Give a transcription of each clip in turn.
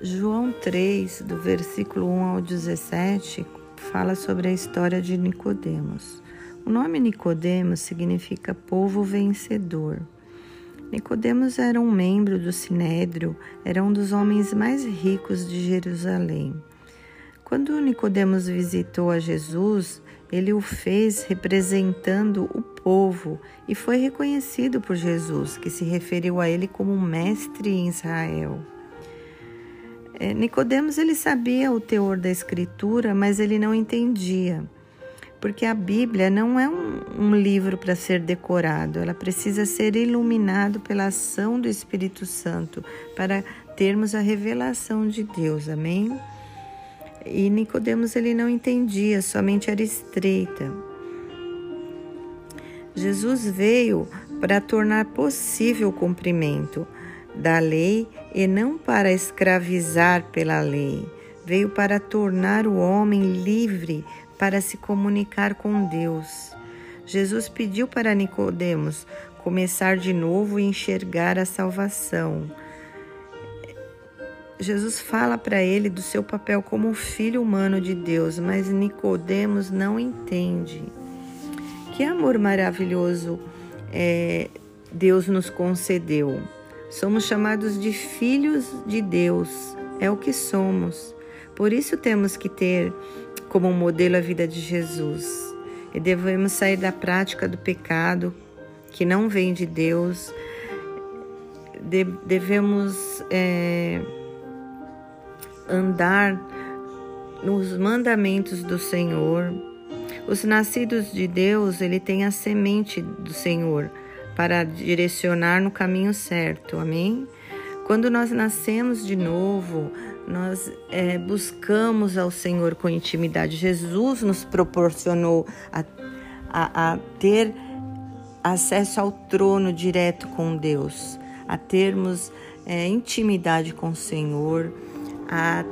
João 3, do versículo 1 ao 17, fala sobre a história de Nicodemos. O nome Nicodemos significa povo vencedor. Nicodemos era um membro do Sinédrio, era um dos homens mais ricos de Jerusalém. Quando Nicodemos visitou a Jesus, ele o fez representando o povo e foi reconhecido por Jesus, que se referiu a ele como mestre em Israel. É, Nicodemos ele sabia o teor da escritura, mas ele não entendia, porque a Bíblia não é um, um livro para ser decorado, ela precisa ser iluminado pela ação do Espírito Santo para termos a revelação de Deus. Amém? E Nicodemos ele não entendia, somente era estreita. Jesus veio para tornar possível o cumprimento da lei e não para escravizar pela lei. Veio para tornar o homem livre para se comunicar com Deus. Jesus pediu para Nicodemos começar de novo e enxergar a salvação. Jesus fala para ele do seu papel como filho humano de Deus, mas Nicodemos não entende. Que amor maravilhoso é, Deus nos concedeu. Somos chamados de filhos de Deus, é o que somos. Por isso temos que ter como modelo a vida de Jesus. E devemos sair da prática do pecado que não vem de Deus. De, devemos é, andar nos mandamentos do Senhor. Os nascidos de Deus, ele tem a semente do Senhor para direcionar no caminho certo. Amém? Quando nós nascemos de novo, nós é, buscamos ao Senhor com intimidade. Jesus nos proporcionou a, a, a ter acesso ao trono direto com Deus, a termos é, intimidade com o Senhor, a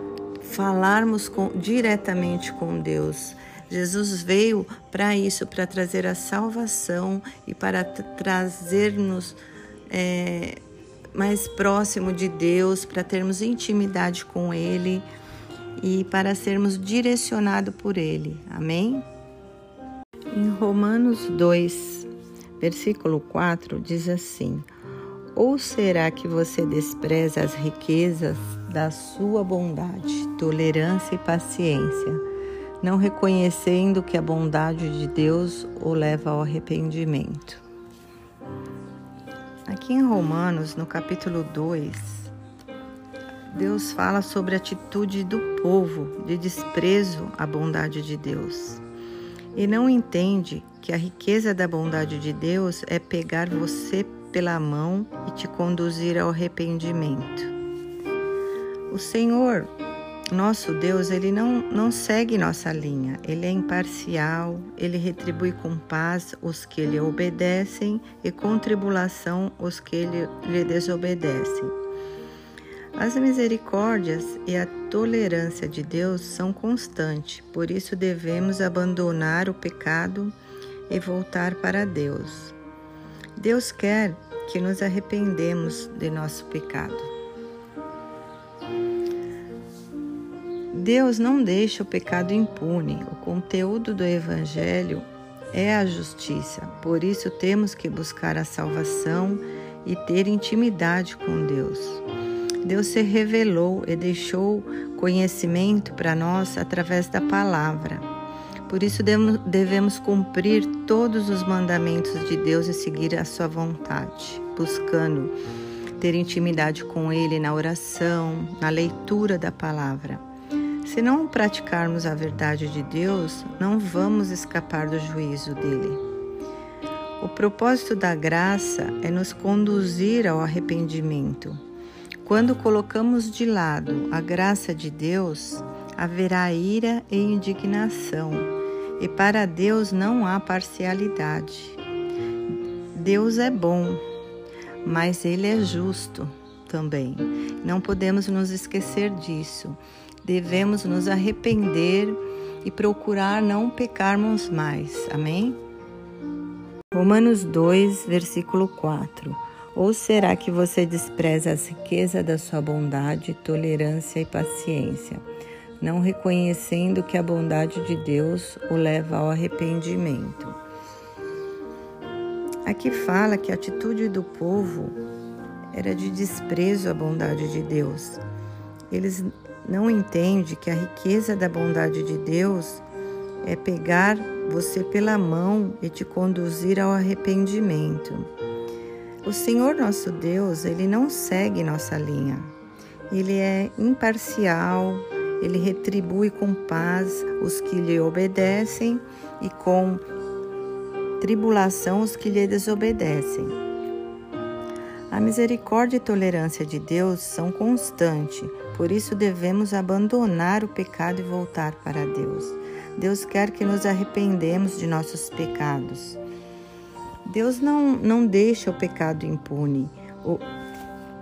falarmos com, diretamente com Deus. Jesus veio para isso, para trazer a salvação e para trazer-nos é, mais próximo de Deus, para termos intimidade com Ele e para sermos direcionados por Ele. Amém? Em Romanos 2, versículo 4, diz assim: Ou será que você despreza as riquezas da sua bondade, tolerância e paciência? Não reconhecendo que a bondade de Deus o leva ao arrependimento. Aqui em Romanos, no capítulo 2, Deus fala sobre a atitude do povo de desprezo à bondade de Deus. E não entende que a riqueza da bondade de Deus é pegar você pela mão e te conduzir ao arrependimento. O Senhor nosso Deus, ele não, não segue nossa linha, ele é imparcial, ele retribui com paz os que lhe obedecem e com tribulação os que lhe, lhe desobedecem. As misericórdias e a tolerância de Deus são constantes, por isso devemos abandonar o pecado e voltar para Deus. Deus quer que nos arrependemos de nosso pecado. Deus não deixa o pecado impune. O conteúdo do Evangelho é a justiça. Por isso temos que buscar a salvação e ter intimidade com Deus. Deus se revelou e deixou conhecimento para nós através da palavra. Por isso devemos cumprir todos os mandamentos de Deus e seguir a sua vontade, buscando ter intimidade com Ele na oração, na leitura da palavra. Se não praticarmos a verdade de Deus, não vamos escapar do juízo dele. O propósito da graça é nos conduzir ao arrependimento. Quando colocamos de lado a graça de Deus, haverá ira e indignação, e para Deus não há parcialidade. Deus é bom, mas Ele é justo também. Não podemos nos esquecer disso devemos nos arrepender e procurar não pecarmos mais. Amém? Romanos 2, versículo 4. Ou será que você despreza as riquezas da sua bondade, tolerância e paciência, não reconhecendo que a bondade de Deus o leva ao arrependimento? Aqui fala que a atitude do povo era de desprezo à bondade de Deus. Eles não entendem que a riqueza da bondade de Deus é pegar você pela mão e te conduzir ao arrependimento. O Senhor nosso Deus, ele não segue nossa linha. Ele é imparcial, ele retribui com paz os que lhe obedecem e com tribulação os que lhe desobedecem. A misericórdia e tolerância de Deus são constantes, por isso devemos abandonar o pecado e voltar para Deus. Deus quer que nos arrependemos de nossos pecados. Deus não, não deixa o pecado impune. O,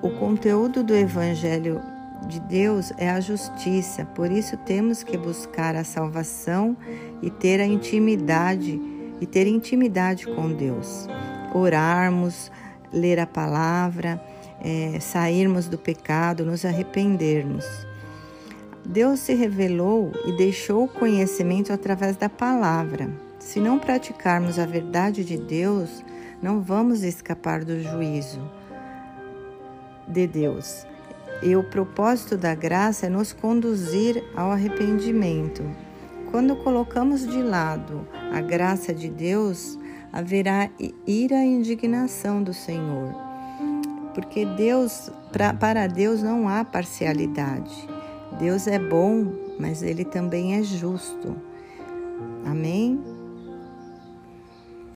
o conteúdo do Evangelho de Deus é a justiça, por isso temos que buscar a salvação e ter a intimidade e ter intimidade com Deus. Orarmos, ler a palavra, é, sairmos do pecado, nos arrependermos. Deus se revelou e deixou o conhecimento através da palavra. Se não praticarmos a verdade de Deus, não vamos escapar do juízo de Deus. E o propósito da graça é nos conduzir ao arrependimento. Quando colocamos de lado a graça de Deus, haverá ira e indignação do Senhor. Porque Deus, pra, para Deus não há parcialidade. Deus é bom, mas ele também é justo. Amém?